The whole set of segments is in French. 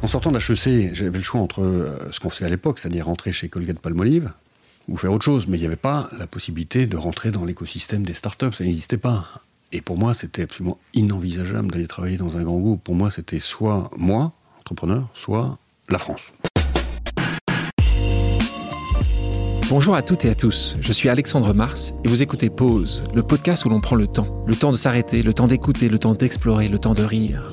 En sortant d'HEC, j'avais le choix entre euh, ce qu'on faisait à l'époque, c'est-à-dire rentrer chez Colgate Palmolive, ou faire autre chose, mais il n'y avait pas la possibilité de rentrer dans l'écosystème des startups, ça n'existait pas. Et pour moi, c'était absolument inenvisageable d'aller travailler dans un grand groupe. Pour moi, c'était soit moi, entrepreneur, soit la France. Bonjour à toutes et à tous, je suis Alexandre Mars et vous écoutez Pause, le podcast où l'on prend le temps. Le temps de s'arrêter, le temps d'écouter, le temps d'explorer, le temps de rire.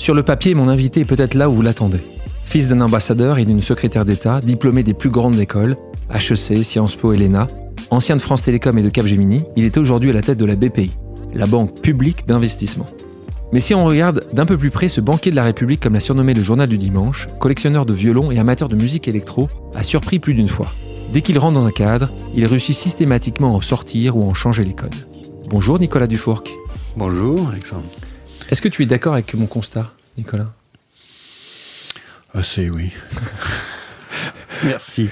Sur le papier, mon invité est peut-être là où vous l'attendez. Fils d'un ambassadeur et d'une secrétaire d'État, diplômé des plus grandes écoles, HEC, Sciences Po et ancien de France Télécom et de Capgemini, il est aujourd'hui à la tête de la BPI, la Banque publique d'investissement. Mais si on regarde d'un peu plus près ce banquier de la République comme l'a surnommé le journal du dimanche, collectionneur de violons et amateur de musique électro, a surpris plus d'une fois. Dès qu'il rentre dans un cadre, il réussit systématiquement à en sortir ou à en changer les codes. Bonjour Nicolas Dufourc. Bonjour Alexandre. Est-ce que tu es d'accord avec mon constat, Nicolas? Assez, oui. Merci.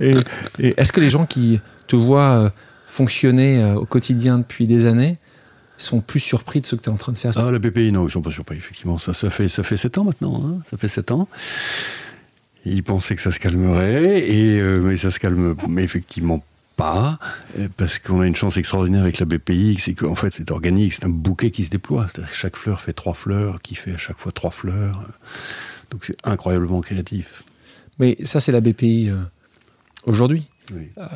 Et, est-ce que les gens qui te voient euh, fonctionner euh, au quotidien depuis des années sont plus surpris de ce que tu es en train de faire? Ah, la BPI, non, ils sont pas surpris, effectivement. Ça, ça, fait, ça fait 7 ans maintenant. Hein. ça fait 7 ans. Ils pensaient que ça se calmerait, et, euh, mais ça se calme mais effectivement pas, euh, parce qu'on a une chance extraordinaire avec la BPI, c'est qu'en fait c'est organique, c'est un bouquet qui se déploie. C'est-à-dire que chaque fleur fait trois fleurs, qui fait à chaque fois trois fleurs. Donc c'est incroyablement créatif. Mais ça c'est la BPI euh, aujourd'hui.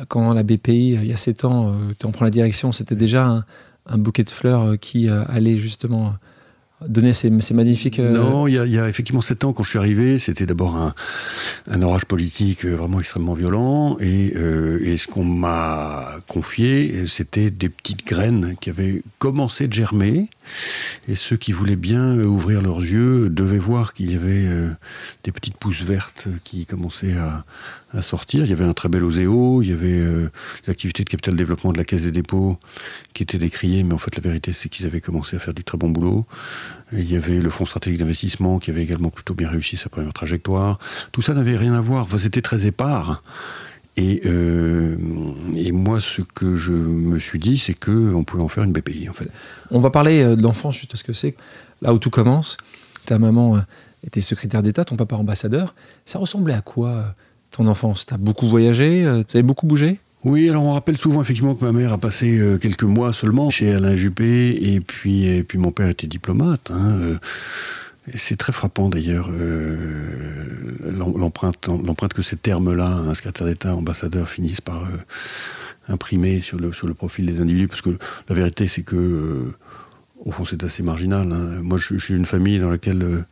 Quand la BPI, il y a sept ans, tu en prends la direction, c'était déjà un, un, bouquet de fleurs qui allait justement donner ces, magnifiques. Euh, non, il y, a, effectivement sept ans, quand je suis arrivé, c'était d'abord un, orage politique euh, vraiment extrêmement violent. Et, euh, et ce qu'on m'a confié, c'était des petites graines qui avaient commencé de germer. Et ceux qui voulaient bien ouvrir leurs yeux devaient voir qu'il y avait des petites pousses vertes qui commençaient à, à, sortir. Il y avait un très bel oséo, il y avait des activités de capital développement de la Caisse des dépôts qui étaient décriées, mais en fait la vérité c'est qu'ils avaient commencé à faire du très bon boulot il y avait le Fonds stratégique d'investissement qui avait également plutôt bien réussi sa première trajectoire. Tout ça n'avait rien à voir. c'était très épars. Et, euh, et, moi, ce que je me suis dit, c'est qu'on pouvait en faire une BPI, en fait. On va parler euh, de l'enfance, juste parce que c'est là où tout commence. Ta maman euh, était secrétaire d'État, ton papa ambassadeur. Ça ressemblait à quoi, ton enfance? Tu as beaucoup voyagé Tu avais beaucoup bougé? Oui, alors on rappelle souvent effectivement que ma mère a passé euh, quelques mois seulement chez Alain Juppé et puis, mon père était diplomate. Hein, euh, c'est très frappant d'ailleurs euh, l'empreinte que ces termes-là, un secrétaire d'État, ambassadeur, finissent par imprimer sur le, profil des individus, parce que la vérité c'est que, au fond c'est assez marginal. Hein. Moi je, suis d'une famille dans laquelle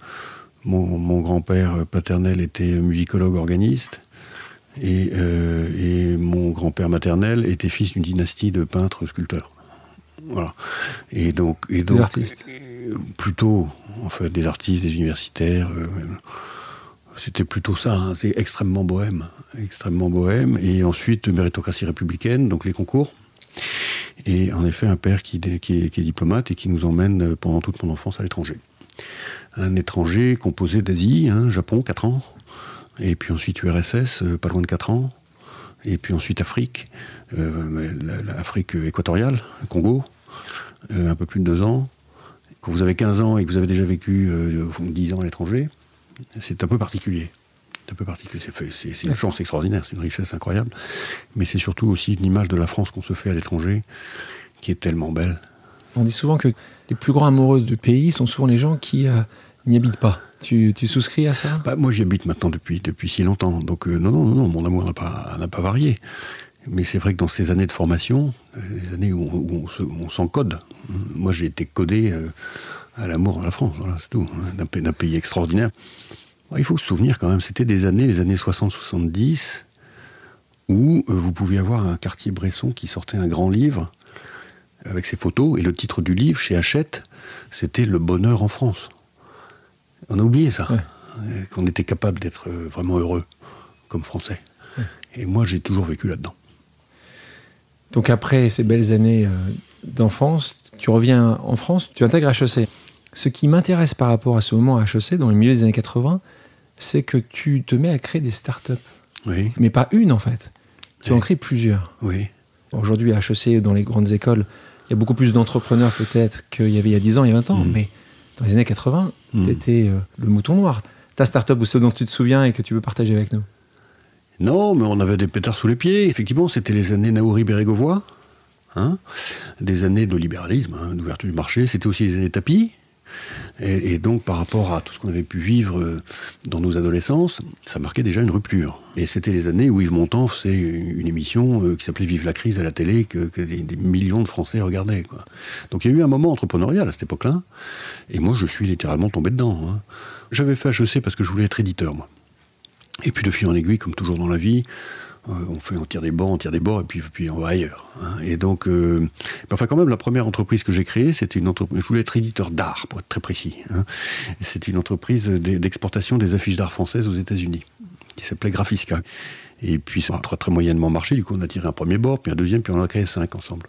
mon, mon grand-père paternel était musicologue organiste. Euh, et, mon grand-père maternel était fils d'une dynastie de peintres sculpteurs. Voilà. Et donc, et donc des artistes. Euh, plutôt, en fait, des artistes, des universitaires. Euh, c'était plutôt ça. Hein. c'est extrêmement bohème, extrêmement bohème. Et ensuite, méritocratie républicaine, donc les concours. Et en effet, un père qui, qui, est, diplomate et qui nous emmène pendant toute mon enfance à l'étranger. Un étranger composé d'Asie, hein, Japon, 4 ans, et puis ensuite URSS, euh, pas loin de 4 ans, et puis ensuite Afrique, euh, l'Afrique équatoriale, Congo, euh, un peu plus de 2 ans. Quand vous avez 15 ans et que vous avez déjà vécu 10 ans à l'étranger, c'est un peu particulier. C'est un peu particulier. C'est une chance extraordinaire, c'est une richesse incroyable, mais c'est surtout aussi une image de la France qu'on se fait à l'étranger qui est tellement belle. On dit souvent que les plus grands amoureux du pays sont souvent les gens qui n'y habitent pas. Tu, souscris à ça? Bah, Moi, j'y habite maintenant depuis, si longtemps. Donc, euh, non, non, non, mon amour n'a pas, pas varié. Mais c'est vrai que dans ces années de formation, euh, les années où, on, s'encode, moi j'ai été codé euh, à l'amour de la France, voilà, c'est tout, hein, d'un, pays extraordinaire. Il faut se souvenir quand même, c'était des années, les années 60-70, où vous pouviez avoir un quartier Bresson qui sortait un grand livre avec ses photos, et le titre du livre chez Hachette, c'était Le bonheur en France. On a oublié ça, qu'on était capable d'être vraiment heureux comme français. Et moi, j'ai toujours vécu là-dedans. Donc après ces belles années euh, d'enfance, tu reviens en France, tu intègres HEC. Ce qui m'intéresse par rapport à ce moment à HEC, dans le milieu des années 80, c'est que tu te mets à créer des startups. Oui, Mais pas une en fait. Tu Oui. en crées plusieurs. oui. Aujourd'hui, à HEC, dans les grandes écoles, il y a beaucoup plus d'entrepreneurs peut-être qu'il y avait il y a 10 ans, il y a 20 ans. Mm. Mais dans les années 80, Mm. tu étais le mouton noir. Ta startup ou ce dont tu te souviens et que tu veux partager avec nous? Non, mais on avait des pétards sous les pieds. Effectivement, c'était les années Naouri Bérégovoy, hein, des années de libéralisme, hein, d'ouverture du marché. C'était aussi les années tapis. Et, donc, par rapport à tout ce qu'on avait pu vivre euh, dans nos adolescences, ça marquait déjà une rupture. Et c'était les années où Yves Montand faisait une émission euh, qui s'appelait Vive la crise à la télé, que, des, millions de Français regardaient. Donc il y a eu un moment entrepreneurial à cette époque-là. Et moi, je suis littéralement tombé dedans. hein. J'avais fait HEC parce que je voulais être éditeur, moi. Et puis de fil en aiguille, comme toujours dans la vie, euh, on fait, on tire des bancs, on tire des bords, et puis, puis on va ailleurs. hein. Et donc, euh, enfin quand même, la première entreprise que j'ai créée, c'était une entreprise. Je voulais être éditeur d'art, pour être très précis. hein. C'était une entreprise d'e- d'exportation des affiches d'art françaises aux États-Unis, qui s'appelait Graphisca. Et puis ça a très, très moyennement marché. Du coup, on a tiré un premier bord, puis un deuxième, puis on en a créé cinq ensemble.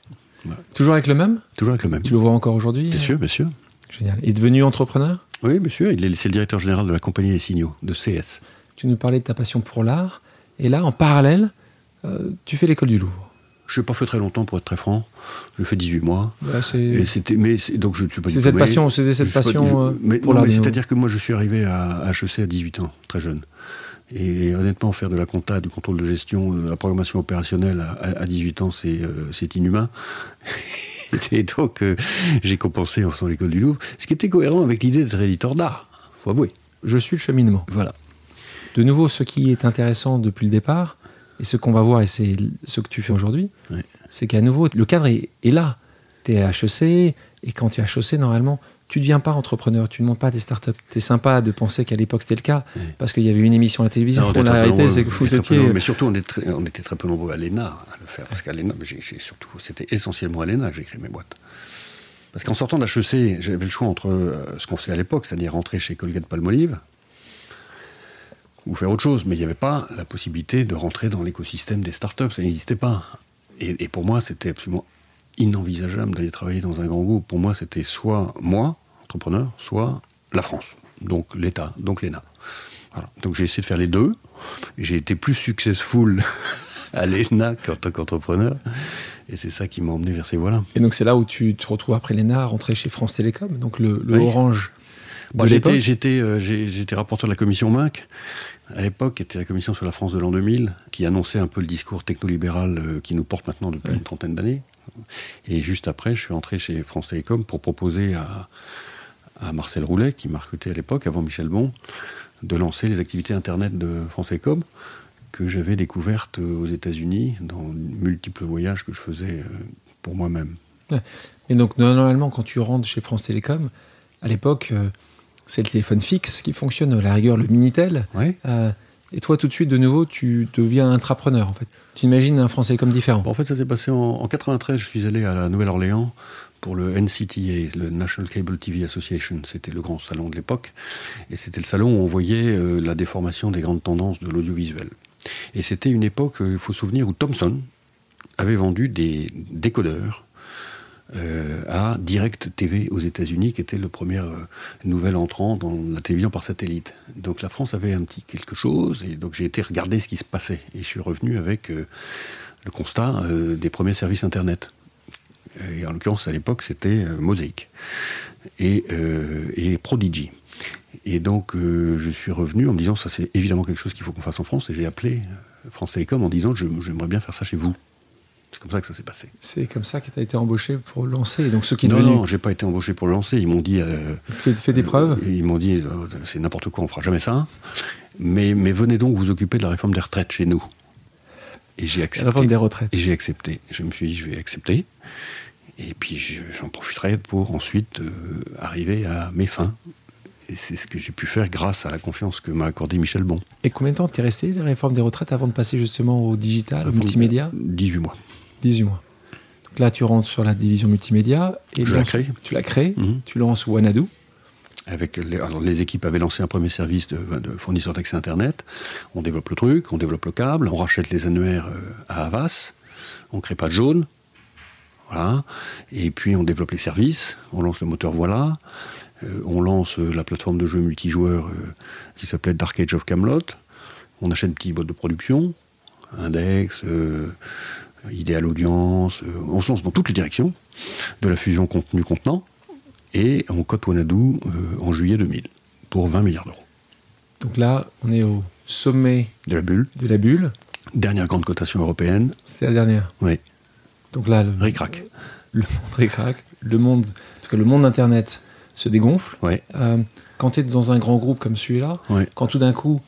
Toujours avec le même? Toujours avec le même. Tu le vois encore aujourd'hui Bien sûr, bien sûr. Génial. Et devenu entrepreneur? Oui, bien sûr. Il est, c'est le directeur général de la compagnie des signaux, de CS. Tu nous parlais de ta passion pour l'art. Et là, en parallèle, euh, tu fais l'école du Louvre. Je n'ai pas fait très longtemps, pour être très franc. J'ai fait 18 mois. C'était, mais c'est- donc je ne suis pas c'est cette passion, c'était cette pas- passion je- euh, mais, pour non, l'art. mais du Louvre. c'est-à-dire que moi, je suis arrivé à HEC à 18 ans, très jeune. Et honnêtement, faire de la compta, du contrôle de gestion, de la programmation opérationnelle à, à- à 18 ans, c'est, euh, c'est inhumain. Et donc, euh, j'ai compensé en faisant l'école du Louvre, ce qui était cohérent avec l'idée d'être éditeur d'art, faut avouer. Je suis le cheminement. Voilà. De nouveau, ce qui est intéressant depuis le départ, et ce qu'on va voir, et c'est ce que tu fais aujourd'hui, c'est qu'à nouveau, le cadre est, est là. Tu es à HEC, et quand tu es à HEC, normalement, tu ne deviens pas entrepreneur, tu ne montes pas des startups. C'est sympa de penser qu'à l'époque c'était le cas, parce qu'il y avait une émission à la télévision. Non, on la réalité, c'est que vous étiez. nombreux, Mais surtout, on, est très- on était très peu nombreux à l'ENA à le faire. Parce qu'à l'ENA, c'était essentiellement à l'ENA que j'ai créé mes boîtes. Parce qu'en sortant d'HEC, j'avais le choix entre euh, ce qu'on faisait à l'époque, c'est-à-dire rentrer chez Colgate Palmolive, ou faire autre chose. Mais il n'y avait pas la possibilité de rentrer dans l'écosystème des startups. Ça n'existait pas. Et, et pour moi, c'était absolument inenvisageable d'aller travailler dans un grand groupe. Pour moi, c'était soit moi, entrepreneur, soit la France. Donc l'État, donc l'ENA. Voilà. Donc j'ai essayé de faire les deux. J'ai été plus successful à l'ENA qu'en tant qu'entrepreneur. Et c'est ça qui m'a emmené vers ces voies-là. Et donc c'est là où tu te retrouves après l'ENA, rentré chez France Télécom, donc le, le Oui. Orange Bon, l'époque. j'étais, j'étais, euh, j'étais rapporteur de la commission MINC. À l'époque, qui était la commission sur la France de l'an 2000, qui annonçait un peu le discours technolibéral euh, qui nous porte maintenant depuis Ouais. une trentaine d'années. Et juste après, je suis entré chez France Télécom pour proposer à, à Marcel Roulet, qui m'a recruté à l'époque, avant Michel Bon, de lancer les activités Internet de France Télécom, que j'avais découvertes euh, aux États-Unis dans multiples voyages que je faisais pour moi-même. Et donc, normalement, quand tu rentres chez France Télécom, à l'époque, c'est le téléphone fixe qui fonctionne, à la rigueur, le Minitel. Ouais. Euh, et toi, tout de suite, de nouveau, tu deviens intrapreneur, en fait. Tu imagines un France Télécom différent. En fait, ça s'est passé en, en 93. Je suis allé à la Nouvelle-Orléans pour le NCTA, le National Cable TV Association. C'était le grand salon de l'époque. Et c'était le salon où on voyait euh, la déformation des grandes tendances de l'audiovisuel. Et c'était une époque, euh, il faut se souvenir, où Thomson avait vendu des décodeurs euh, à Direct TV aux États-Unis, qui était le premier euh, nouvel entrant dans la télévision par satellite. Donc la France avait un petit quelque chose, et donc j'ai été regarder ce qui se passait. Et je suis revenu avec euh, le constat des premiers services Internet. Et en l'occurrence, à l'époque, c'était Mosaic et, et Prodigy. Et donc, je suis revenu en me disant, ça c'est évidemment quelque chose qu'il faut qu'on fasse en France. Et j'ai appelé France Télécom en disant, j'aimerais bien faire ça chez vous. C'est comme ça que ça s'est passé. C'est comme ça que tu as été embauché pour lancer. Donc, ce qui non, devenu. non, j'ai pas été embauché pour lancer. Ils m'ont dit, euh, Fais, fais des preuves. euh, ils m'ont dit, euh, c'est n'importe quoi, on fera jamais ça. Mais, mais venez donc vous occuper de la réforme des retraites chez nous. Et j'ai La accepté. réforme des retraites. Et j'ai accepté. Je me suis dit, je vais accepter. Et puis je- j'en profiterai pour ensuite euh, arriver à mes fins. Et c'est ce que j'ai pu faire grâce à la confiance que m'a accordé Michel Bon. Et combien de temps t'es resté, la réforme des retraites, avant de passer justement au digital, au multimédia? 18 mois. 18 mois. Donc là, tu rentres sur la division multimédia. Et Je la crée. Tu la crées, Mhm. tu lances Wanadu. Avec les, alors les équipes avaient lancé un premier service de, de fournisseur d'accès Internet. On développe le truc, on développe le câble, on rachète les annuaires euh, à Havas, on crée pas de jaune. Voilà. Et puis on développe les services, on lance le moteur Voilà, euh, on lance euh, la plateforme de jeux multijoueurs euh, qui s'appelait Dark Age of Camelot. On achète une petite boîte de production, Index, euh, Idéal Audience, euh, on se lance dans toutes les directions de la fusion contenu-contenant et on cote Wanadu euh, en juillet 2000 pour 20 milliards d'euros. Donc là, on est au sommet De la bulle, de la bulle. dernière grande cotation européenne, C'est la dernière. oui, Donc là, le, ric-rac. le monde récraque, le monde, en tout cas le monde Internet se dégonfle. Ouais, Euh, quand tu es dans un grand groupe comme celui-là, ouais. quand tout d'un coup,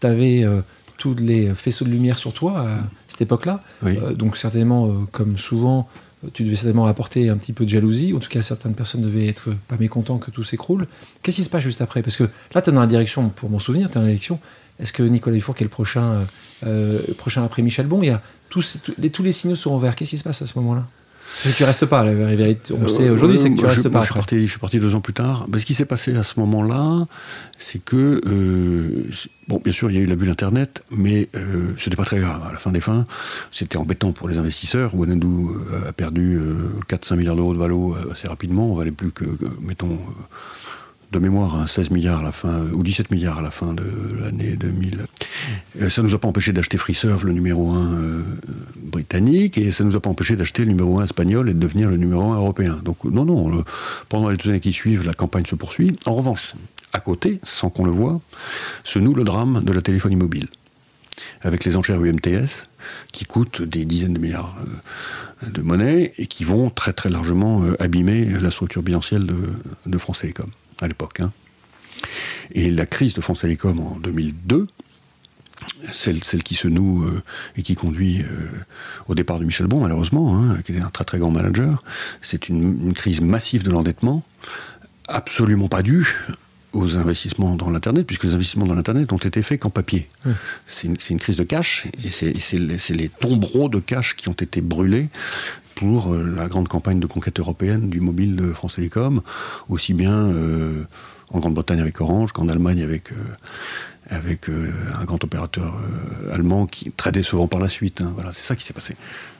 tu avais tous les faisceaux de lumière sur toi à cette époque-là, Oui. euh, donc certainement, euh, comme souvent, euh, tu devais certainement apporter un petit peu de jalousie, en tout cas certaines personnes devaient être pas mécontents que tout s'écroule. Qu'est-ce qui se passe juste après? Parce que là, tu es dans la direction, pour mon souvenir, tu es dans la direction, est-ce que Nicolas Dufour, qui est le prochain, euh, prochain après Michel Bon, il y a tous, tous les, tous les signaux sont ouverts. Qu'est-ce qui se passe à ce moment-là? Que Tu restes pas, la vérité, on le sait Euh, aujourd'hui, c'est que tu moi, restes je, pas je, suis parti, je suis parti deux ans plus tard. Ben, ce qui s'est passé à ce moment-là, c'est que, euh, bon, bien sûr, il y a eu la bulle Internet, mais euh, ce n'était pas très grave. À la fin des fins, c'était embêtant pour les investisseurs. Wanadu euh, a perdu euh, 4-5 milliards d'euros de valo assez rapidement. On valait plus que, mettons, de mémoire, hein, 16 milliards à la fin, ou 17 milliards à la fin de l'année 2000. Euh, ça ne nous a pas empêché d'acheter FreeServe, le numéro 1 euh, britannique, et ça ne nous a pas empêché d'acheter le numéro 1 espagnol et de devenir le numéro 1 européen. Donc non, non, pendant les deux années qui suivent, la campagne se poursuit. En revanche, à côté, sans qu'on le voie, se noue le drame de la téléphonie mobile, avec les enchères UMTS, qui coûtent des dizaines de milliards euh, de monnaie et qui vont très très largement euh, abîmer la structure bilancielle de France Télécom à l'époque. hein. Et la crise de France Télécom en 2002, celle, celle qui se noue euh, et qui conduit euh, au départ de Michel Bon, malheureusement, hein, qui était un très très grand manager, c'est une, une crise massive de l'endettement, absolument pas due aux investissements dans l'Internet, puisque les investissements dans l'Internet ont été faits qu'en papier. C'est une, crise de cash, et les, c'est les tombereaux de cash qui ont été brûlés pour euh, la grande campagne de conquête européenne du mobile de France Télécom, aussi bien euh, en Grande-Bretagne avec Orange qu'en Allemagne avec, euh, avec euh, un grand opérateur euh, allemand qui très décevant par la suite. hein. Voilà, c'est ça qui s'est passé.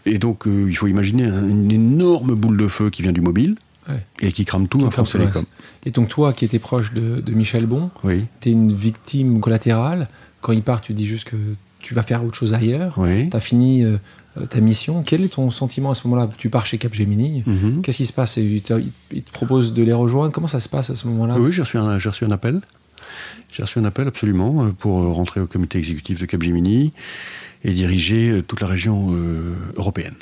Et donc, euh, il faut imaginer un- une énorme boule de feu qui vient du mobile Ouais. et qui crame tout Qui à crame France Télécom. Et donc toi, qui étais proche de, de Michel Bon, Oui, tu es une victime collatérale. Quand il part, tu dis juste que tu vas faire autre chose ailleurs. oui. Tu as fini ta mission. Quel est ton sentiment à ce moment-là? Tu pars chez Capgemini. Mhm. Qu'est-ce qui se passe? Il te, il te propose de les rejoindre. Comment ça se passe à ce moment-là? Oui, j'ai reçu, un, j'ai reçu un appel. J'ai reçu un appel absolument euh, pour euh, rentrer au comité exécutif de Capgemini et diriger euh, toute la région euh, européenne.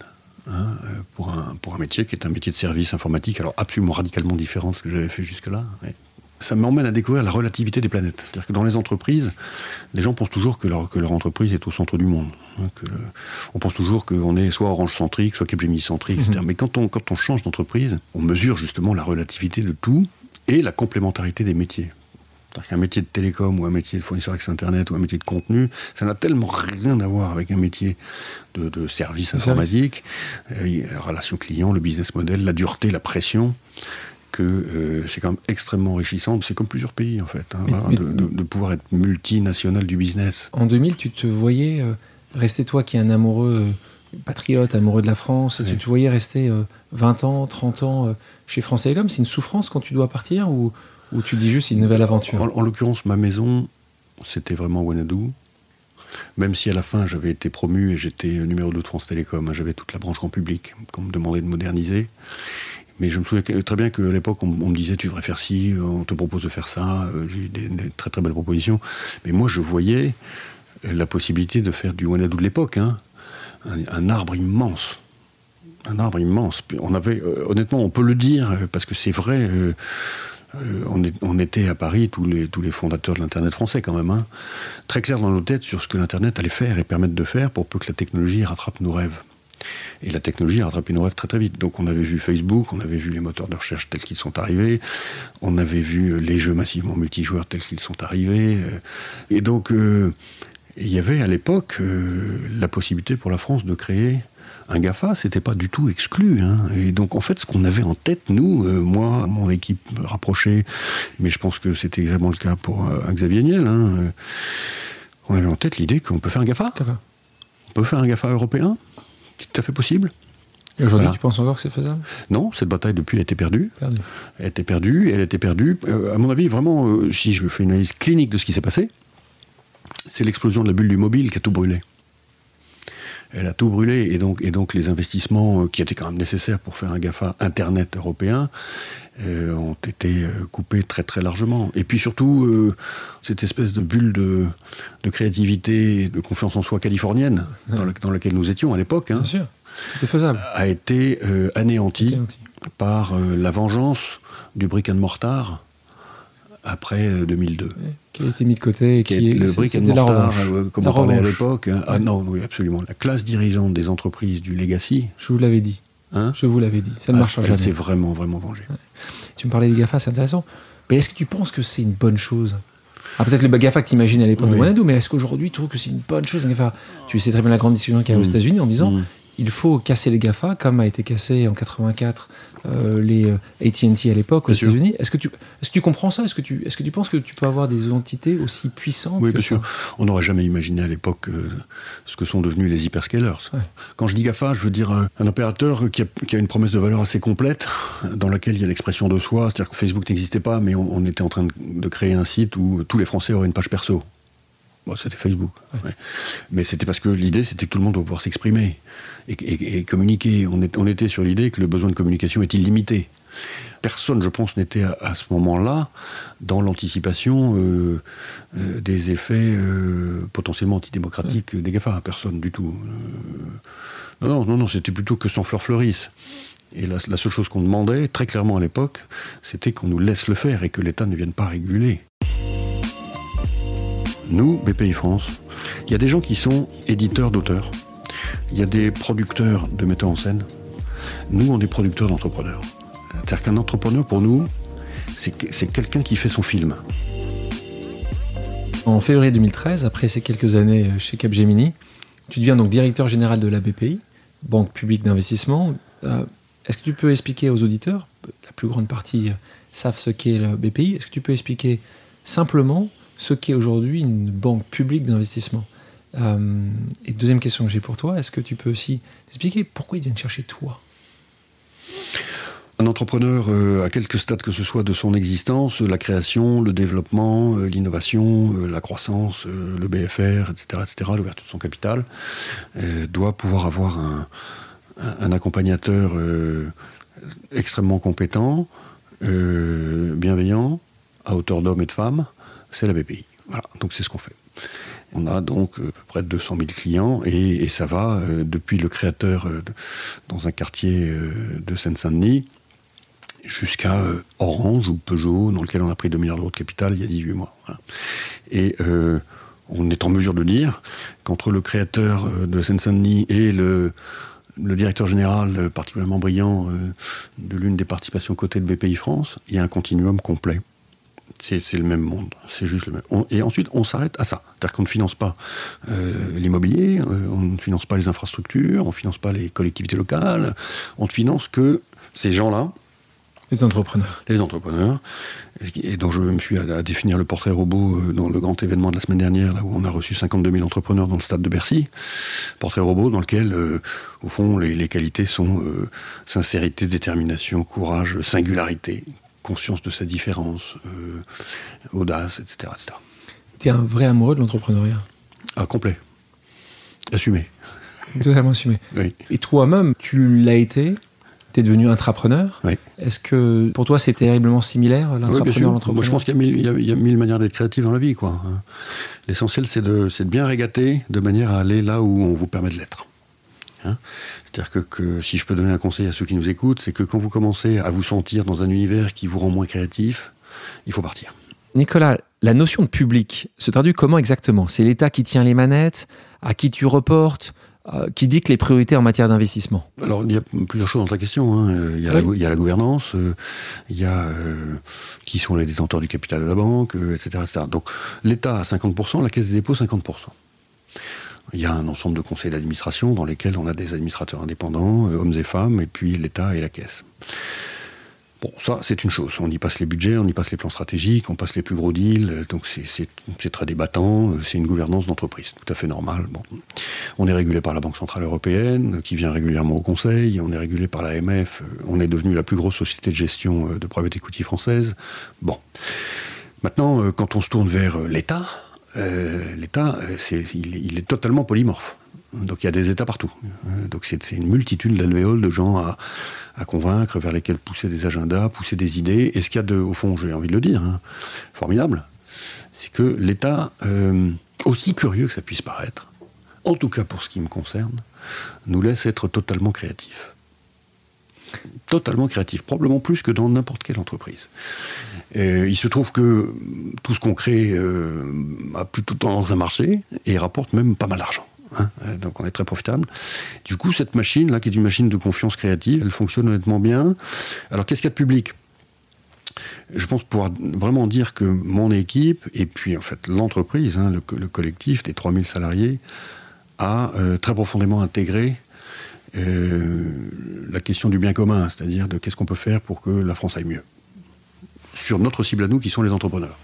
hein, euh, pour, un, pour un métier qui est un métier de service informatique, alors absolument radicalement différent de ce que j'avais fait jusque-là. ouais. Ça m'emmène à découvrir la relativité des planètes. C'est-à-dire que dans les entreprises, les gens pensent toujours que leur, que leur entreprise est au centre du monde. Hein, que le- on pense toujours qu'on est soit orange-centrique, soit Capgemini-centrique, etc. Mais quand on, quand on change d'entreprise, on mesure justement la relativité de tout et la complémentarité des métiers. C'est-à-dire qu'un métier de télécom ou un métier de fournisseur d'accès Internet ou un métier de contenu, ça n'a tellement rien à voir avec un métier de, de service informatique, euh, relation client, le business model, la dureté, la pression, que euh, c'est quand même extrêmement enrichissant. C'est comme plusieurs pays en fait, hein, Mais- voilà, mais- de, de- de pouvoir être multinational du business. En 2000, tu te voyais euh, rester toi qui es un amoureux euh, patriote, amoureux de la France, tu te voyais rester euh, 20 ans, 30 ans euh, chez France Télécom. C'est une souffrance quand tu dois partir ou, ou tu dis juste une nouvelle aventure? En, en l'occurrence, ma maison, c'était vraiment Wanadu. Même si à la fin j'avais été promu et j'étais numéro 2 de France Télécom, hein, j'avais toute la branche grand public qu'on me demandait de moderniser. Mais je me souviens très bien qu'à l'époque, on, on me disait tu devrais faire ci, on te propose de faire ça. Euh, J'ai eu des, des très très belles propositions. Mais moi, je voyais la possibilité de faire du Wanadu de l'époque, hein. un, arbre immense. Un arbre immense. On avait, euh, honnêtement, on peut le dire, euh, parce que c'est vrai. euh, on, était à Paris, tous les, tous les fondateurs de l'Internet français quand même, hein, très clairs dans nos têtes sur ce que l'Internet allait faire et permettre de faire pour peu que la technologie rattrape nos rêves. Et la technologie a rattrapé nos rêves très très vite. Donc on avait vu Facebook, on avait vu les moteurs de recherche tels qu'ils sont arrivés, on avait vu les jeux massivement multijoueurs tels qu'ils sont arrivés. Et donc il y avait à l'époque euh, la possibilité pour la France de créer un GAFA, c'était pas du tout exclu. Hein. Et donc, en fait, ce qu'on avait en tête, nous, euh, moi, mon équipe rapprochée, mais je pense que c'était exactement le cas pour euh, Xavier Niel, hein, euh, on avait en tête l'idée qu'on peut faire un GAFA. GAFA. On peut faire un GAFA européen. C'est tout à fait possible. Et aujourd'hui, Voilà. tu penses encore que c'est faisable? Non, cette bataille depuis a été perdue. Perdu. Elle a été perdue, elle a été perdue. À mon avis, vraiment, si je fais une analyse clinique de ce qui s'est passé, c'est l'explosion de la bulle du mobile qui a tout brûlé. Elle a tout brûlé, et donc, et donc les investissements euh, qui étaient quand même nécessaires pour faire un GAFA Internet européen euh, ont été euh, coupés très très largement. Et puis surtout, euh, cette espèce de bulle de, de créativité et de confiance en soi californienne dans, la- dans laquelle nous étions à l'époque, hein, faisable. a été euh, anéantie Anéanti. par la vengeance du brick and mortar après euh, 2002. Qui a été mis de côté et Qui qui est le c'est- brick and mortar, euh, comme La on parlait à l'époque. hein. Ah Ouais. non, oui, absolument. La classe dirigeante des entreprises du legacy, Je vous l'avais dit. hein, Je vous l'avais dit. Ça ne ah, marchera jamais. s'est vraiment, vraiment vengée. Tu me parlais des GAFA, c'est intéressant. Mais est-ce que tu penses que c'est une bonne chose? Ah, Peut-être le GAFA que tu imagines à l'époque de. Wanadu, mais est-ce qu'aujourd'hui tu trouves que c'est une bonne chose GAFA? Tu sais très bien la grande discussion qu'il y a aux Mm. États-Unis en disant Mm. Il faut casser les GAFA, comme a été cassé en 84 euh, les euh, ATT à l'époque aux. États-Unis. Est-ce que, tu, est-ce que tu comprends ça? Est-ce que, tu, est-ce que tu penses que tu peux avoir des entités aussi puissantes Oui, que bien ça? sûr. On n'aurait jamais imaginé à l'époque euh, ce que sont devenus les hyperscalers. Ouais. Quand je dis GAFA, je veux dire euh, un opérateur qui a, qui a une promesse de valeur assez complète, dans laquelle il y a l'expression de soi. C'est-à-dire que Facebook n'existait pas, mais on, on était en train de, de créer un site où tous les Français auraient une page perso. Bon, c'était Facebook. ouais. Mais c'était parce que l'idée, c'était que tout le monde doit pouvoir s'exprimer et, et- et communiquer. On, est- on était sur l'idée que le besoin de communication est illimité. Personne, je pense, n'était à, à ce moment-là dans l'anticipation euh, euh, des effets euh, potentiellement antidémocratiques des GAFA. Personne du tout. Non, non, non, non, c'était plutôt que sans fleur fleurisse. Et la, la seule chose qu'on demandait, très clairement à l'époque, c'était qu'on nous laisse le faire et que l'État ne vienne pas réguler. Nous, BPI France, il y a des gens qui sont éditeurs d'auteurs. Il y a des producteurs de metteurs en scène. Nous, on est producteurs d'entrepreneurs. C'est-à-dire qu'un entrepreneur, pour nous, c'est que- c'est quelqu'un qui fait son film. En février 2013, après ces quelques années chez Capgemini, tu deviens donc directeur général de la BPI, Banque publique d'investissement. Euh, Est-ce que tu peux expliquer aux auditeurs, la plus grande partie euh, savent ce qu'est la BPI, est-ce que tu peux expliquer simplement ce qu'est aujourd'hui une banque publique d'investissement Euh, Et deuxième question que j'ai pour toi, est-ce que tu peux aussi expliquer pourquoi ils viennent chercher toi? Un entrepreneur, euh, à quelque stade que ce soit de son existence, la création, le développement, euh, l'innovation, la croissance, le BFR, etc., etc., l'ouverture de son capital, doit pouvoir avoir un, un- accompagnateur extrêmement compétent, bienveillant, à hauteur d'hommes et de femmes, c'est la BPI. Donc c'est ce qu'on fait. On a donc euh, à peu près 200 000 clients et, ça va euh, depuis le créateur euh, dans un quartier de Seine-Saint-Denis jusqu'à Orange ou Peugeot, dans lequel on a pris 2 milliards d'euros de capital il y a 18 mois. Et on est en mesure de dire qu'entre le créateur de Seine-Saint-Denis et le, le directeur général particulièrement brillant de l'une des participations cotées de BPI France, il y a un continuum complet. C'est le même monde, c'est juste le même. On- et ensuite, on s'arrête à ça. C'est-à-dire qu'on ne finance pas euh, l'immobilier, euh, on ne finance pas les infrastructures, on ne finance pas les collectivités locales, on ne finance que ces gens-là, Les entrepreneurs. les entrepreneurs, et dont je me suis à, à définir le portrait robot euh, dans le grand événement de la semaine dernière, là où on a reçu 52 000 entrepreneurs dans le stade de Bercy. Portrait robot dans lequel, euh, au fond, les, les qualités sont sincérité, détermination, courage, singularité, conscience de sa différence, euh, audace, etc. Tu es un vrai amoureux de l'entrepreneuriat? Ah, complet. Assumé. Totalement assumé. Oui. Et toi-même, tu l'as été, tu es devenu intrapreneur. Oui. Est-ce que pour toi c'est terriblement similaire, l'intrapreneur, Moi, je pense qu'il y, a mille- il y a- il y a mille manières d'être créatif dans la vie. quoi. hein. L'essentiel, c'est de, c'est de bien régater de manière à aller là où on vous permet de l'être. Hein C'est-à-dire que, que si je peux donner un conseil à ceux qui nous écoutent, c'est que quand vous commencez à vous sentir dans un univers qui vous rend moins créatif, il faut partir. Nicolas, la notion de public se traduit comment exactement? C'est l'État qui tient les manettes, à qui tu reportes, euh, qui dicte les priorités en matière d'investissement? Alors, il y a plusieurs choses dans ta question. hein. Euh, Il, y a la, Oui. go- il y a la gouvernance, euh, il y a euh, qui sont les détenteurs du capital de la banque, euh, etc., etc. Donc, l'État à 50%, la Caisse des dépôts 50%. Il y a un ensemble de conseils d'administration dans lesquels on a des administrateurs indépendants, euh, hommes et femmes, et puis l'État et la caisse. Bon, ça, c'est une chose. On y passe les budgets, on y passe les plans stratégiques, on passe les plus gros deals. euh, Donc, c'est- très débattant. euh, C'est une gouvernance d'entreprise, tout à fait normal. Bon. On est régulé par la Banque Centrale Européenne, qui vient régulièrement au Conseil. On est régulé par l'AMF. On est devenu la plus grosse société de gestion de private equity française. Bon. Maintenant, quand on se tourne vers l'État, euh, l'État, euh, il, est- totalement polymorphe. Donc il y a des États partout. Euh, Donc c'est une multitude d'alvéoles de gens à, convaincre, vers lesquels pousser des agendas, pousser des idées. Et ce qu'il y a de, au fond, j'ai envie de le dire, hein, formidable, c'est que l'État, aussi curieux que ça puisse paraître, en tout cas pour ce qui me concerne, nous laisse être totalement créatifs. Totalement créatifs, probablement plus que dans n'importe quelle entreprise. Et il se trouve que tout ce qu'on crée euh, a plutôt tendance à marcher et rapporte même pas mal d'argent. hein. Euh, Donc on est très profitable. Du coup, cette machine, là, qui est une machine de confiance créative, elle fonctionne honnêtement bien. Alors qu'est-ce qu'il y a de public? Je pense pouvoir vraiment dire que mon équipe, et puis en fait l'entreprise, hein, le, co- le collectif des 3000 salariés, a euh, très profondément intégré euh, la question du bien commun, c'est-à-dire de qu'est-ce qu'on peut faire pour que la France aille mieux. Sur notre cible à nous, qui sont les entrepreneurs.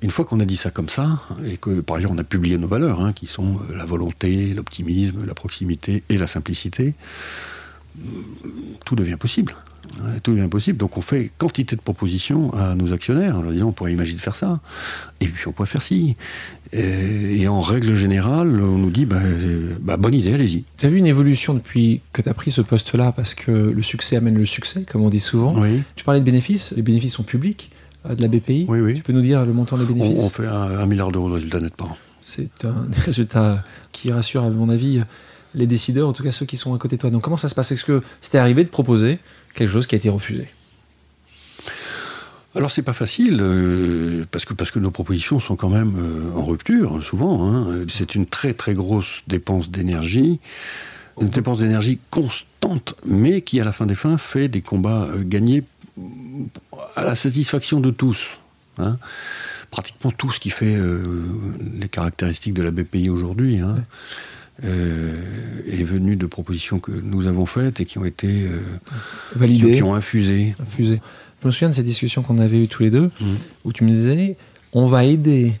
Une fois qu'on a dit ça comme ça, et que par ailleurs on a publié nos valeurs, hein, qui sont la volonté, l'optimisme, la proximité et la simplicité, tout devient possible. Tout devient possible. Donc on fait quantité de propositions à nos actionnaires en leur disant on pourrait imaginer de faire ça, et puis on pourrait faire ci. Et, et en règle générale, on nous dit bah, euh, bah, bonne idée, allez-y. Tu as vu une évolution depuis que tu as pris ce poste-là parce que le succès amène le succès, comme on dit souvent. Oui. Tu parlais de bénéfices, les bénéfices sont publics euh, de la BPI. Oui, oui. Tu peux nous dire le montant des bénéfices? On fait un, un milliard d'euros de résultat net par an. C'est un résultat qui rassure, à mon avis, les décideurs, en tout cas ceux qui sont à côté de toi. Donc comment ça se passe? Est-ce que c'était arrivé de proposer quelque chose qui a été refusé? Alors c'est pas facile euh, parce que parce que nos propositions sont quand même euh, en rupture souvent. hein. C'est une très très grosse dépense d'énergie, une dépense d'énergie constante, mais qui à la fin des fins fait des combats euh, gagnés à la satisfaction de tous. hein. Pratiquement tout ce qui fait les caractéristiques de la BPI aujourd'hui hein, euh, est venu de propositions que nous avons faites et qui ont été euh, qui, Validé, qui ont infusé. infusé. Je me souviens de ces discussions qu'on avait eues tous les deux, Mhm. où tu me disais, on va aider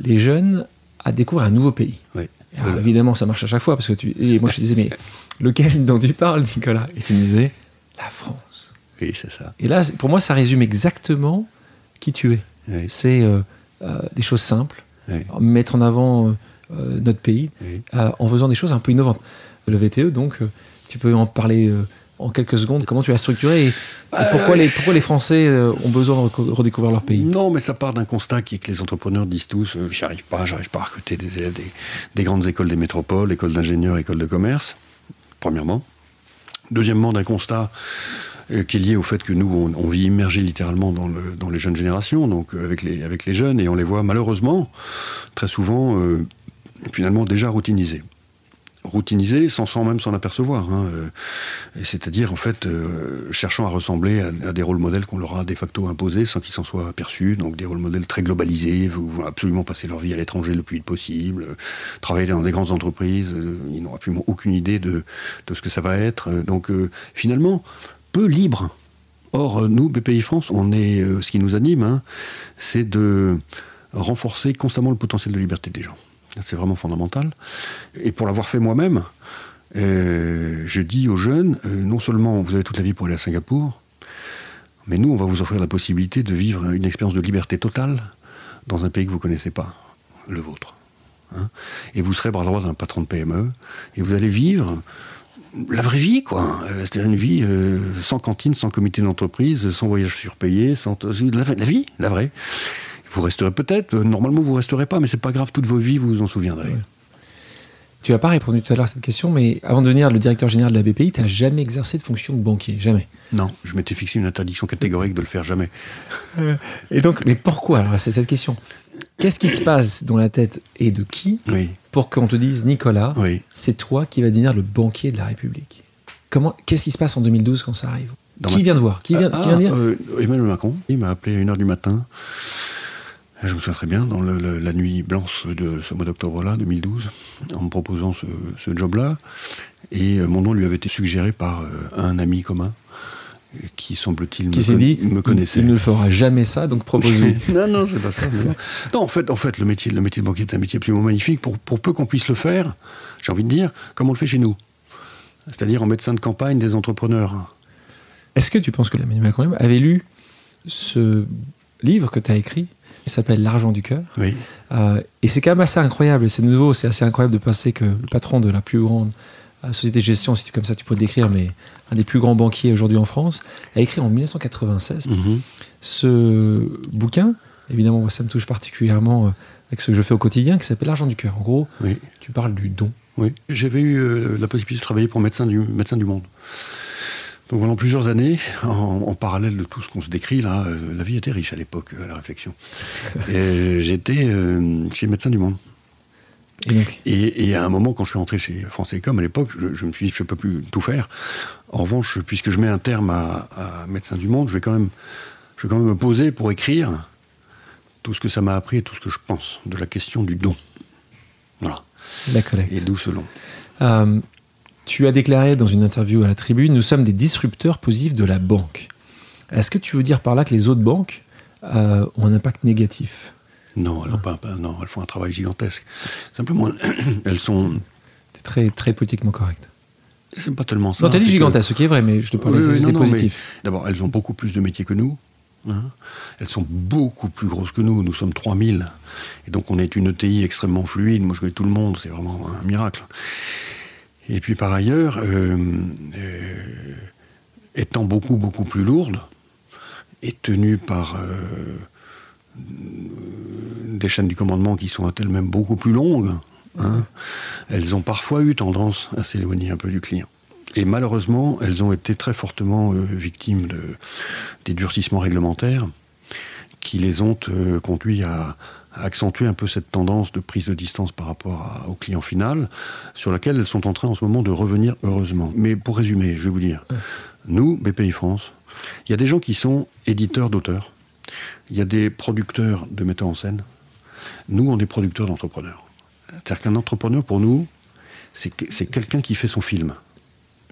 les jeunes à découvrir un nouveau pays. Alors, Voilà. évidemment, ça marche à chaque fois, parce que tu... Et moi je te disais, mais lequel dont tu parles, Nicolas? Et tu me disais, la France. Oui, c'est ça. Et là, pour moi, ça résume exactement qui tu es. Oui, C'est euh, euh, des choses simples, oui, mettre en avant euh, notre pays oui. en faisant des choses un peu innovantes. Le VTE, donc, euh, tu peux en parler euh, en quelques secondes. Comment tu as structuré et, et pourquoi, les, pourquoi les Français ont besoin de redécouvrir leur pays? Non, mais ça part d'un constat qui est que les entrepreneurs disent tous euh, j'y arrive pas, j'arrive pas à recruter des élèves des, des grandes écoles des métropoles, écoles d'ingénieurs, écoles de commerce, premièrement. Deuxièmement, d'un constat euh, qui est lié au fait que nous, on, on vit immergé littéralement dans, le, dans les jeunes générations, donc avec les, avec les jeunes, et on les voit malheureusement très souvent finalement déjà routinisés. Routinisés sans, sans même s'en apercevoir. hein, euh, C'est-à-dire, en fait, euh, cherchant à ressembler à, des rôles modèles qu'on leur a de facto imposés sans qu'ils s'en soient aperçus. Donc des rôles modèles très globalisés, vou- vont absolument passer leur vie à l'étranger le plus vite possible, euh, travailler dans des grandes entreprises, ils n'ont absolument aucune idée de, de ce que ça va être. Donc finalement, peu libres. Or, nous, BPI France, on est, ce qui nous anime, hein, c'est de renforcer constamment le potentiel de liberté des gens. C'est vraiment fondamental. Et pour l'avoir fait moi-même, euh, je dis aux jeunes, euh, non seulement vous avez toute la vie pour aller à Singapour, mais nous, on va vous offrir la possibilité de vivre une expérience de liberté totale dans un pays que vous ne connaissez pas, le vôtre. Hein. et vous serez bras droit d'un patron de PME, et vous allez vivre la vraie vie, quoi. Euh, C'est-à-dire une vie sans cantine, sans comité d'entreprise, sans voyage surpayé, sans la vie, la vraie. Vous resterez peut-être, euh, normalement vous resterez pas, mais c'est pas grave, toute vos vies vous vous en souviendrez. Ouais. Tu n'as pas répondu tout à l'heure à cette question, mais avant de devenir le directeur général de la BPI, tu n'as jamais exercé de fonction de banquier, jamais? Non, je m'étais fixé une interdiction catégorique de le faire jamais. Et donc, mais pourquoi? Alors, c'est cette question. Qu'est-ce qui se passe dans la tête et de qui Oui, pour qu'on te dise, Nicolas, oui. c'est toi qui vas devenir le banquier de la République? Comment Qu'est-ce qui se passe en 2012 quand ça arrive? Dans Qui ma- vient te voir? Qui vient, Ah, qui vient dire? euh, Emmanuel Macron, il m'a appelé à 1h du matin. Je me souviens très bien, dans le- la nuit blanche de ce mois d'octobre-là, 2012, en me proposant ce, ce job-là. Et euh, mon nom lui avait été suggéré par euh, un ami commun, euh, qui semble-t-il me, Qui s'est con- dit, me connaissait. il ne le fera jamais ça, donc propose-lui. non, non, c'est pas ça. non. Non, en fait, en fait le, métier, le métier de banquier est un métier absolument magnifique. Pour, pour peu qu'on puisse le faire, j'ai envie de dire, comme on le fait chez nous. C'est-à-dire en médecin de campagne des entrepreneurs. Est-ce que tu penses que Emmanuel Macron avait lu ce livre que tu as écrit Il s'appelle L'argent du cœur. Oui. Euh, et c'est quand même assez incroyable, et c'est nouveau, c'est assez incroyable de passer que le patron de la plus grande euh, société de gestion, si tu comme ça tu peux le décrire, mais un des plus grands banquiers aujourd'hui en France, a écrit en 1996 Mhm. ce bouquin. Évidemment, moi, ça me touche particulièrement euh, avec ce que je fais au quotidien, qui s'appelle L'argent du cœur. En gros, Oui. tu parles du don. Oui, j'avais eu la possibilité de travailler pour Médecins du, Médecins du Monde. Donc pendant plusieurs années, en, en parallèle de tout ce qu'on se décrit, là, euh, la vie était riche à l'époque, à la réflexion. Et j'étais euh, chez Médecins du Monde. Et donc, Et, et à un moment, quand je suis entré chez France Télécom, à l'époque, je, je me suis dit, je ne peux plus tout faire. En revanche, puisque je mets un terme à, à Médecins du Monde, je vais, quand même, je vais quand même me poser pour écrire tout ce que ça m'a appris et tout ce que je pense de la question du don. Voilà. la collecte. Et d'où ce. Euh, tu as déclaré dans une interview à la Tribune, nous sommes des disrupteurs positifs de la banque. Est-ce que tu veux dire par là que les autres banques euh, ont un impact négatif? Non, elles, pas, pas- non, elles font un travail gigantesque. Simplement, elles sont. C'est très, très politiquement correct. C'est pas tellement ça. non, t'as dit gigantesque, ce qui est vrai, mais je te parlais Oui, oui, c'est non, non, mais positif. D'abord, elles ont beaucoup plus de métiers que nous. hein. Elles sont beaucoup plus grosses que nous. Nous sommes 3000. Et donc, on est une ETI extrêmement fluide. Moi, je connais tout le monde. C'est vraiment un miracle. Et puis, par ailleurs, euh, euh, étant beaucoup, beaucoup plus lourdes et tenues par euh, des chaînes du commandement qui sont elles-mêmes beaucoup plus longues, hein, elles ont parfois eu tendance à s'éloigner un peu du client. Et malheureusement, elles ont été très fortement victimes de, des durcissements réglementaires qui les ont conduits à, à accentuer un peu cette tendance de prise de distance par rapport à- au client final, sur laquelle elles sont en train en ce moment de revenir heureusement. Mais pour résumer, je vais vous dire, nous, BPI France, il y a des gens qui sont éditeurs d'auteurs, il y a des producteurs de metteurs en scène, nous, on est producteurs d'entrepreneurs. C'est-à-dire qu'un entrepreneur, pour nous, c'est que- c'est quelqu'un qui fait son film.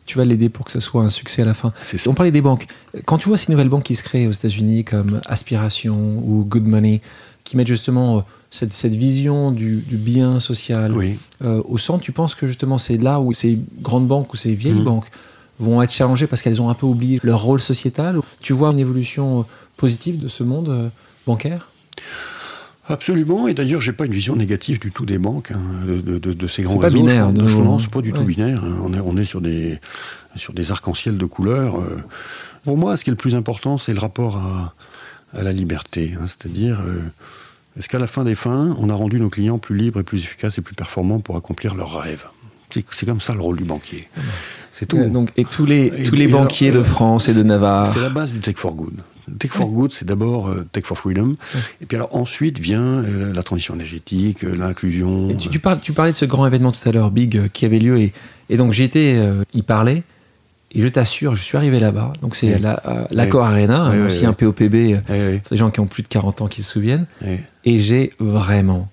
Tu vas l'aider pour que ce soit un succès à la fin. Ça. On parlait des banques. Quand tu vois ces nouvelles banques qui se créent aux États-Unis comme Aspiration ou Good Money, qui mettent justement euh, cette, cette vision du, du bien social Oui. euh, au centre, tu penses que justement c'est là où ces grandes banques ou ces vieilles Mhm. banques vont être challengées parce qu'elles ont un peu oublié leur rôle sociétal? Tu vois une évolution euh, positive de ce monde bancaire? Absolument, et d'ailleurs, j'ai pas une vision négative du tout des banques, hein, de, de- de- de ces grands pas réseaux. binaire, je de pense. hein. c'est pas du tout binaire. hein. On est, on est sur des, sur des arcs-en-ciel de couleurs. euh. Pour moi, ce qui est le plus important, c'est le rapport à, à la liberté. hein. C'est-à-dire, euh, est-ce qu'à la fin des fins, on a rendu nos clients plus libres et plus efficaces et plus performants pour accomplir leurs rêves? C'est comme ça le rôle du banquier. C'est tout. Euh, donc, Et tous les, Et- tous les et alors, banquiers de euh, France et de Navarre. C'est la base du Tech for Good. Tech for Good, c'est d'abord euh, Tech for Freedom. Et puis alors ensuite vient la transition énergétique, l'inclusion. Tu, tu parles, tu parlais de ce grand événement tout à l'heure, Big, qui avait lieu. Et, et donc été euh, y parler. Et je t'assure, je suis arrivé là-bas. Donc c'est Oui. la- euh, l'Accor Arena, Oui, aussi un POPB, euh, pour des gens qui ont plus de 40 ans qui se souviennent. Et j'ai vraiment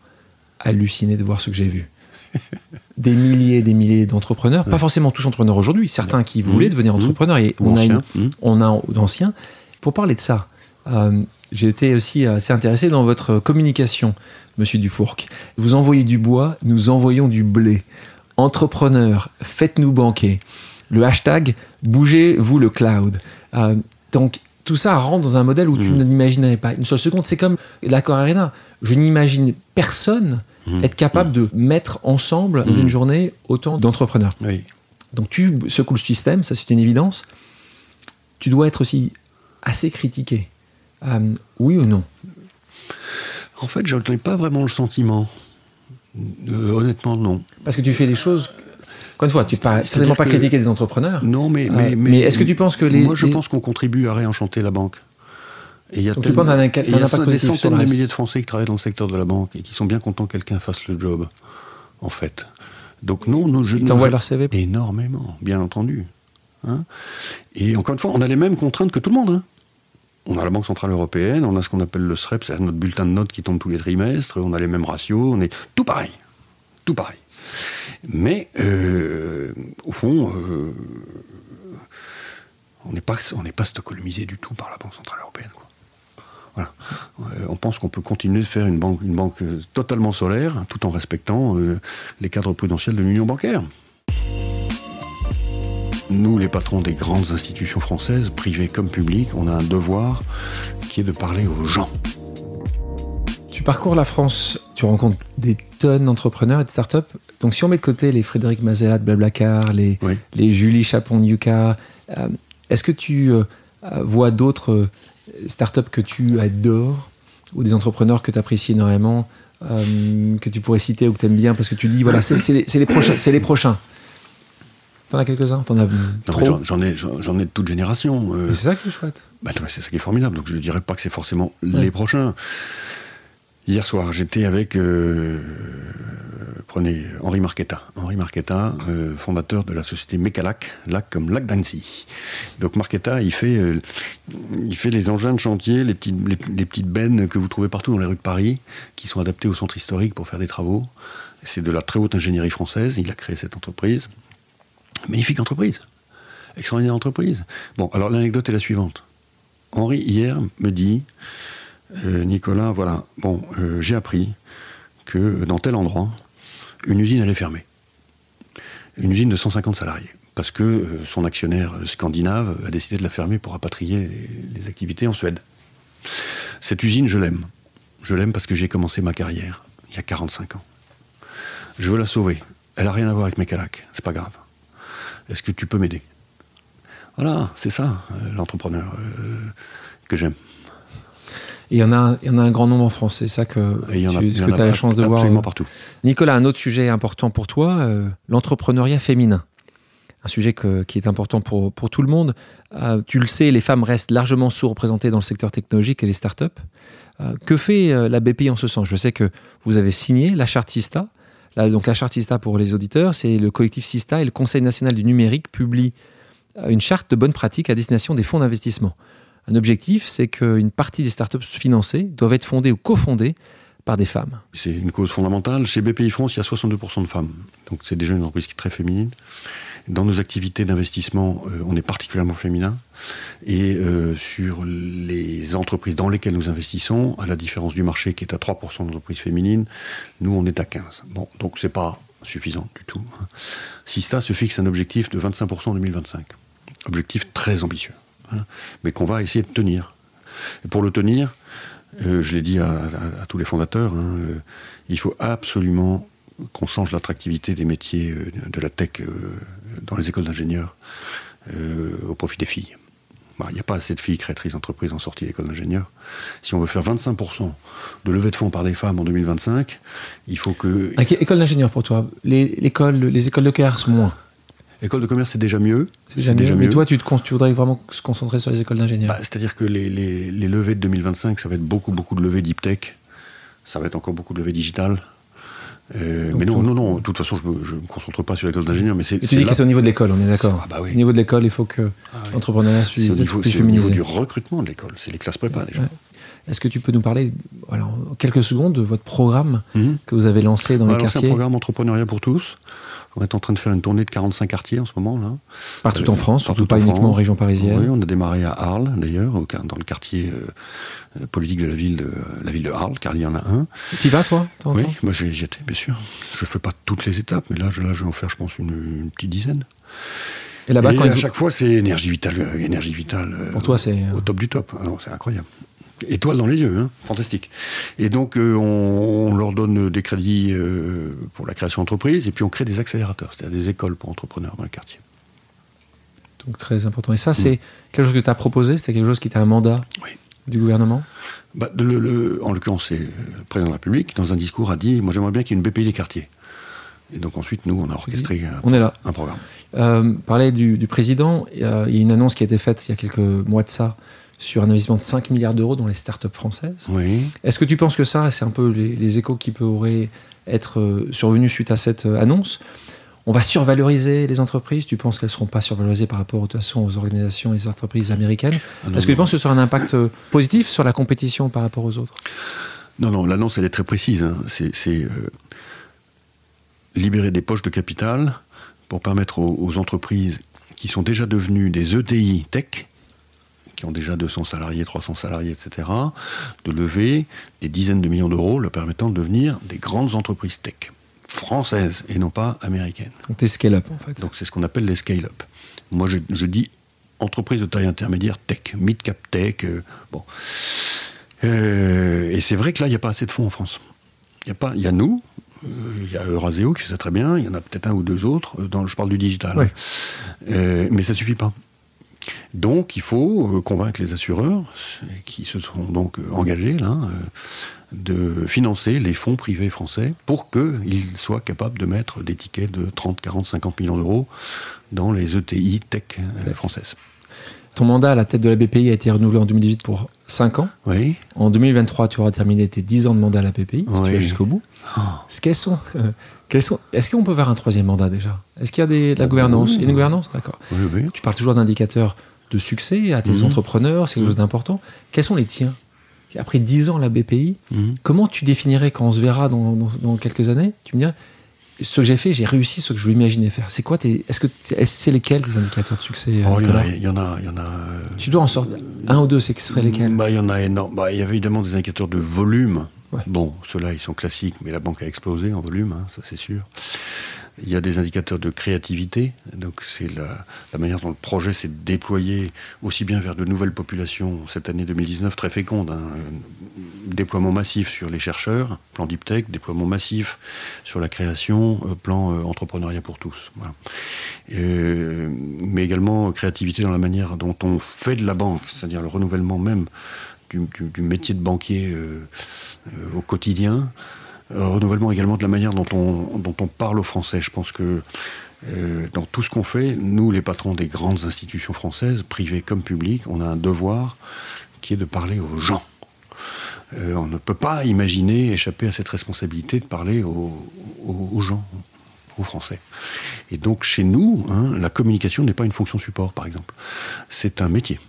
halluciné de voir ce que j'ai vu. des milliers et des milliers d'entrepreneurs, pas forcément tous entrepreneurs aujourd'hui, certains qui voulaient Mmh. devenir Mmh. entrepreneurs. Et Ou on a, une, ancien, hmm. on a d'anciens. Pour parler de ça, euh, j'ai été aussi assez intéressé dans votre communication, Monsieur Dufourc. Vous envoyez du bois, nous envoyons du blé. Entrepreneurs, faites-nous banquer. Le hashtag bougez-vous le cloud. Euh, donc tout ça rentre dans un modèle où tu Mhm. n'imaginais pas une seule seconde. C'est comme l'accord Arena. Je n'imagine personne Mhm. être capable de mettre ensemble dans Mhm. une journée autant d'entrepreneurs. Oui. Donc tu secoues le système, ça c'est une évidence. Tu dois être aussi assez critiqué. Euh, oui ou non? En fait, je n'ai pas vraiment le sentiment. Euh, honnêtement, non. Parce que tu fais des choses. Encore une fois, tu ne pas certainement pas que- critiquer des entrepreneurs. Non, mais. Euh, Mais, mais est-ce que tu penses que les- Moi, je les- pense qu'on contribue à réenchanter la banque. Et il y a Donc tu tellement- y a des centaines de milliers de Français qui travaillent dans le secteur de la banque et qui sont bien contents que quelqu'un fasse le job, en fait. Donc non, non je Ils t'envoient leur CV Énormément, bien entendu. Hein et encore une fois, on a les mêmes contraintes que tout le monde. hein. On a la Banque Centrale Européenne, on a ce qu'on appelle le SREP, c'est notre bulletin de notes qui tombe tous les trimestres, on a les mêmes ratios, on est tout pareil. Tout pareil. Mais, euh, au fond, euh, on n'est pas, on pas stockholmisé du tout par la Banque Centrale Européenne. Voilà. Euh, on pense qu'on peut continuer de faire une banque, une banque totalement solaire, tout en respectant les cadres prudentiels de l'Union bancaire. Nous, les patrons des grandes institutions françaises, privées comme publiques, on a un devoir qui est de parler aux gens. Tu parcours la France, tu rencontres des tonnes d'entrepreneurs et de startups. Donc, si on met de côté les Frédéric Mazella de Blablacar, les, les Julie Chapon-Yuka, euh, est-ce que tu euh, vois d'autres euh, startups que tu adores ou des entrepreneurs que tu apprécies énormément, que tu pourrais citer ou que tu aimes bien? Parce que tu dis, voilà, c'est les, prochains, c'est les prochains T'en as quelques-uns? T'en as trop? J'en ai, j'en ai de toute génération. c'est ça qui est chouette. Bah, c'est ça qui est formidable. Donc je ne dirais pas que c'est forcément les prochains. Hier soir, j'étais avec, euh, prenez Henri Marquetta, Henri Marquetta, euh, fondateur de la société Mécalac, lac comme lac d'Annecy. Donc Marquetta, il fait, euh, il fait les engins de chantier, les petites, bennes que vous trouvez partout dans les rues de Paris, qui sont adaptées au centre historique pour faire des travaux. C'est de la très haute ingénierie française. Il a créé cette entreprise. Magnifique entreprise. Extraordinaire entreprise. Bon, alors l'anecdote est la suivante. Henri, hier, me dit euh, Nicolas, voilà, bon, j'ai appris que dans tel endroit, une usine allait fermer. Une usine de 150 salariés. Parce que euh, son actionnaire scandinave a décidé de la fermer pour rapatrier les, activités en Suède. Cette usine, je l'aime. Je l'aime parce que j'ai commencé ma carrière il y a 45 ans. Je veux la sauver. Elle n'a rien à voir avec mes calacs. C'est pas grave. Est-ce que tu peux m'aider? Voilà, c'est ça, l'entrepreneur que j'aime. Et il y, en a, il y en a un grand nombre en France, c'est ça que, tu, as la chance de voir. Absolument partout. Nicolas, un autre sujet important pour toi, euh, l'entrepreneuriat féminin. Un sujet qui est important pour, pour tout le monde. Euh, tu le sais, les femmes restent largement sous-représentées dans le secteur technologique et les startups. Euh, que fait la BPI en ce sens? Je sais que vous avez signé la charte SISTA. donc la charte SISTA pour les auditeurs, c'est le collectif SISTA et le Conseil national du numérique publient une charte de bonne pratique à destination des fonds d'investissement. Un objectif, c'est qu'une partie des startups financées doivent être fondées ou cofondées par des femmes. C'est une cause fondamentale. Chez BPI France, il y a 62% de femmes. Donc c'est déjà une entreprise qui est très féminine. Dans nos activités d'investissement, euh, on est particulièrement féminin. Et euh, sur les entreprises dans lesquelles nous investissons, à la différence du marché qui est à 3% d'entreprises féminines, nous on est à 15%. Bon, donc c'est pas suffisant du tout. Sista se fixe un objectif de 25% en 2025. Objectif très ambitieux. Hein, mais qu'on va essayer de tenir. Et pour le tenir, euh, je l'ai dit à, tous les fondateurs, hein, euh, il faut absolument qu'on change l'attractivité des métiers euh, de la tech dans les écoles d'ingénieurs au profit des filles. Bah, il n'y a pas assez de filles créatrices d'entreprises en sortie d'école d'ingénieurs. Si on veut faire 25% de levée de fonds par des femmes en 2025, il faut que... école d'ingénieurs pour toi les, les écoles de commerce, moins École de commerce, c'est déjà mieux. C'est déjà, mieux. Mais toi, tu, te, tu, voudrais vraiment se concentrer sur les écoles d'ingénieurs? Bah, C'est-à-dire que les, les, les, levées de 2025, ça va être beaucoup, beaucoup de levées deep tech. Ça va être encore beaucoup de levées digitales. Euh, mais non, non, non, de toute façon, je ne me, concentre pas sur l'école d'ingénieur. Mais c'est, tu dis que c'est au niveau de l'école, on est d'accord. Ah bah oui. Au niveau de l'école, il faut que ah l'entrepreneuriat soit C'est au niveau du recrutement de l'école, c'est les classes prépa déjà. Est-ce que tu peux nous parler, alors, en quelques secondes, de votre programme mhm. que vous avez lancé dans les quartiers C'est un programme Entrepreneuriat pour tous. On est en train de faire une tournée de 45 quartiers en ce moment. là. Partout en France, surtout pas uniquement en région parisienne. Oui, on a démarré à Arles, d'ailleurs, dans le quartier euh, politique de la ville de, la ville de Arles, car il y en a un. Tu y vas, toi Oui, moi j'y étais, bien sûr. Je ne fais pas toutes les étapes, mais là, je, là, je vais en faire, je pense, une, petite dizaine. Et là-bas, à chaque fois, c'est énergie vitale, euh, énergie vitale. Pour toi, c'est au top du top. Alors, c'est incroyable étoile dans les yeux, hein. fantastique. Et donc, euh, on, leur donne des crédits euh, pour la création d'entreprise, et puis on crée des accélérateurs, c'est-à-dire des écoles pour entrepreneurs dans le quartier. Donc, très important. Et ça, c'est mm. quelque chose que tu as proposé C'était quelque chose qui était un mandat du gouvernement? Bah, le, En l'occurrence, c'est le président de la République, dans un discours, a dit Moi, j'aimerais bien qu'il y ait une BPI des quartiers. Et donc, ensuite, nous, on a orchestré un, on est là. un programme. Euh, parler du, du président, il y a une annonce qui a été faite il y a quelques mois de ça sur un investissement de 5 milliards d'euros dans les startups françaises. Oui. Est-ce que tu penses que ça, c'est un peu les, échos qui pourraient être euh, survenus suite à cette euh, annonce? On va survaloriser les entreprises? Tu penses qu'elles ne seront pas survalorisées par rapport de toute façon, aux organisations et aux entreprises américaines? Ah, Est-ce que tu penses que ce sera un impact euh, positif sur la compétition par rapport aux autres? Non, non, l'annonce, elle est très précise. hein. C'est c'est, euh, libérer des poches de capital pour permettre aux, aux entreprises qui sont déjà devenues des ETI tech, qui ont déjà 200 salariés, 300 salariés, etc., de lever des dizaines de millions d'euros, leur permettant de devenir des grandes entreprises tech, françaises et non pas américaines. Donc, t'es scale-up, en fait. Donc c'est ce qu'on appelle les scale-up. Moi, je, je dis entreprise de taille intermédiaire tech, mid-cap tech. euh, bon. Euh, et c'est vrai que là, il n'y a pas assez de fonds en France. Il y a, pas, il y a nous, euh, il y a Euraseo qui fait ça très bien, il y en a peut-être un ou deux autres, dans, je parle du digital. Euh, mais ça suffit pas. Donc il faut euh, convaincre les assureurs, qui se sont donc euh, engagés là, euh, de financer les fonds privés français pour qu'ils soient capables de mettre des tickets de 30, 40, 50 millions d'euros dans les ETI tech euh, françaises. Ton mandat à la tête de la BPI a été renouvelé en 2018 pour 5 ans. Oui. En 2023, tu auras terminé tes 10 ans de mandat à la BPI, si tu Oui. vas jusqu'au bout. Oh. Est-ce qu'elles sont, euh, sont, est-ce qu'on peut faire un troisième mandat déjà? Est-ce qu'il y a des, de la gouvernance? Oui. Il y a une gouvernance? D'accord. Oui, oui. Tu parles toujours d'indicateurs de succès à tes Mhm. entrepreneurs, c'est quelque chose d'important. Quels sont les tiens? Après 10 ans à la BPI, Mhm. comment tu définirais quand on se verra dans, dans- dans quelques années? Tu me dirais, ce que j'ai fait, j'ai réussi ce que je l'imaginais faire. C'est quoi tes, Est-ce que c'est c'est lesquels tes indicateurs de succès Oh, euh, il y en a, Nicolas il y en a, il y en a. euh, Tu dois en sortir un ou deux, c'est que ce serait lesquels? Bah, Il y en a énorme. Bah, il y avait évidemment des indicateurs de volume. Ouais. Bon, ceux-là, ils sont classiques, mais la banque a explosé en volume, hein, ça c'est sûr. Il y a des indicateurs de créativité, donc c'est la, la manière dont le projet s'est déployé aussi bien vers de nouvelles populations cette année 2019 très féconde. hein. Euh, Déploiement massif sur les chercheurs, plan Deep Tech, déploiement massif sur la création, euh, plan euh, entrepreneuriat pour tous. Voilà. Mais également créativité dans la manière dont on fait de la banque, c'est-à-dire le renouvellement même du, du- du métier de banquier euh, au quotidien. Euh, renouvellement également de la manière dont on, dont on parle aux Français. Je pense que euh, dans tout ce qu'on fait, nous, les patrons des grandes institutions françaises, privées comme publiques, on a un devoir qui est de parler aux gens. Euh, on ne peut pas imaginer échapper à cette responsabilité de parler aux, gens, aux Français. Et donc chez nous, hein, la communication n'est pas une fonction support, par exemple. C'est un métier.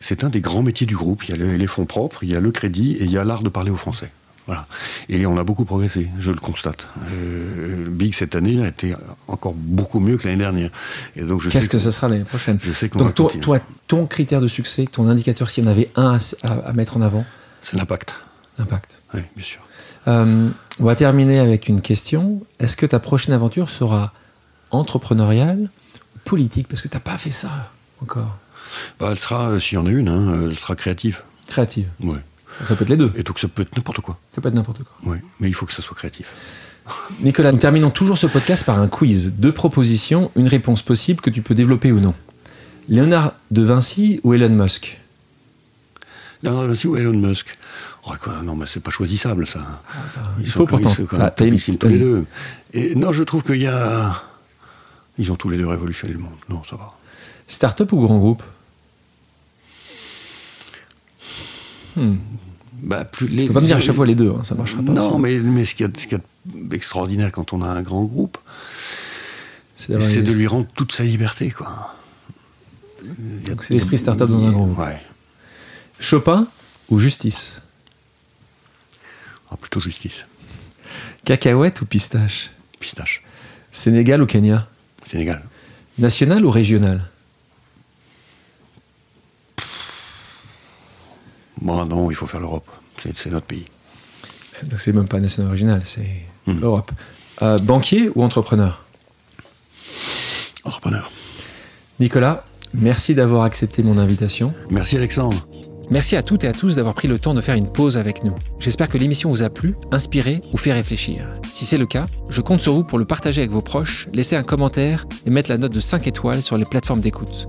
C'est un des grands métiers du groupe. Il y a les fonds propres, il y a le crédit et il y a l'art de parler aux Français. Voilà. Et on a beaucoup progressé, je le constate. Euh, Big cette année a été encore beaucoup mieux que l'année dernière. Et donc je sais Qu'est-ce que ça sera l'année prochaine Je sais qu'on va Donc toi, toi, ton critère de succès, ton indicateur, s'il y en avait un à, à- à mettre en avant, C'est l'impact. l'impact. Oui, bien sûr. Euh, on va terminer avec une question. Est-ce que ta prochaine aventure sera entrepreneuriale ou politique? Parce que tu n'as pas fait ça encore. Bah, elle sera, euh, s'il y en a une, hein, euh, elle sera créative. Créative. Ouais. Ça peut être les deux. Et donc ça peut être n'importe quoi. Ça peut être n'importe quoi. Ouais. Mais il faut que ça soit créatif. Nicolas, nous terminons toujours ce podcast par un quiz. Deux propositions, une réponse possible que tu peux développer ou non. Léonard de Vinci ou Elon Musk? Leonardo da Vinci ou Elon Musk? Oh, quoi, Non, mais c'est pas choisissable, ça. Ils il faut ils pourtant. quand Ah, tous les deux. Et non, je trouve qu'il y a. Ils ont tous les deux révolutionné le monde. Non, ça va. Start-up ou grand groupe? Hmm. Bah, plus les, peux pas me dire à chaque fois les deux, hein, ça marchera pas. Non, mais, mais ce qu'il y, a- y d'extraordinaire quand on a un grand groupe, c'est de lui rendre toute sa liberté, quoi. C'est l'esprit start-up dans un groupe. Ouais. Chopin ou justice Ah, plutôt justice. Cacahuète ou pistache Pistache. Sénégal ou Kenya Sénégal. National ou régional Bon, non, il faut faire l'Europe. C'est notre pays. Donc c'est même pas national ou régional, c'est Hmm. l'Europe. Euh, banquier ou entrepreneur? Entrepreneur. Nicolas, merci d'avoir accepté mon invitation. Merci Alexandre. Merci à toutes et à tous d'avoir pris le temps de faire une pause avec nous. J'espère que l'émission vous a plu, inspiré ou fait réfléchir. Si c'est le cas, je compte sur vous pour le partager avec vos proches, laisser un commentaire et mettre la note de 5 étoiles sur les plateformes d'écoute.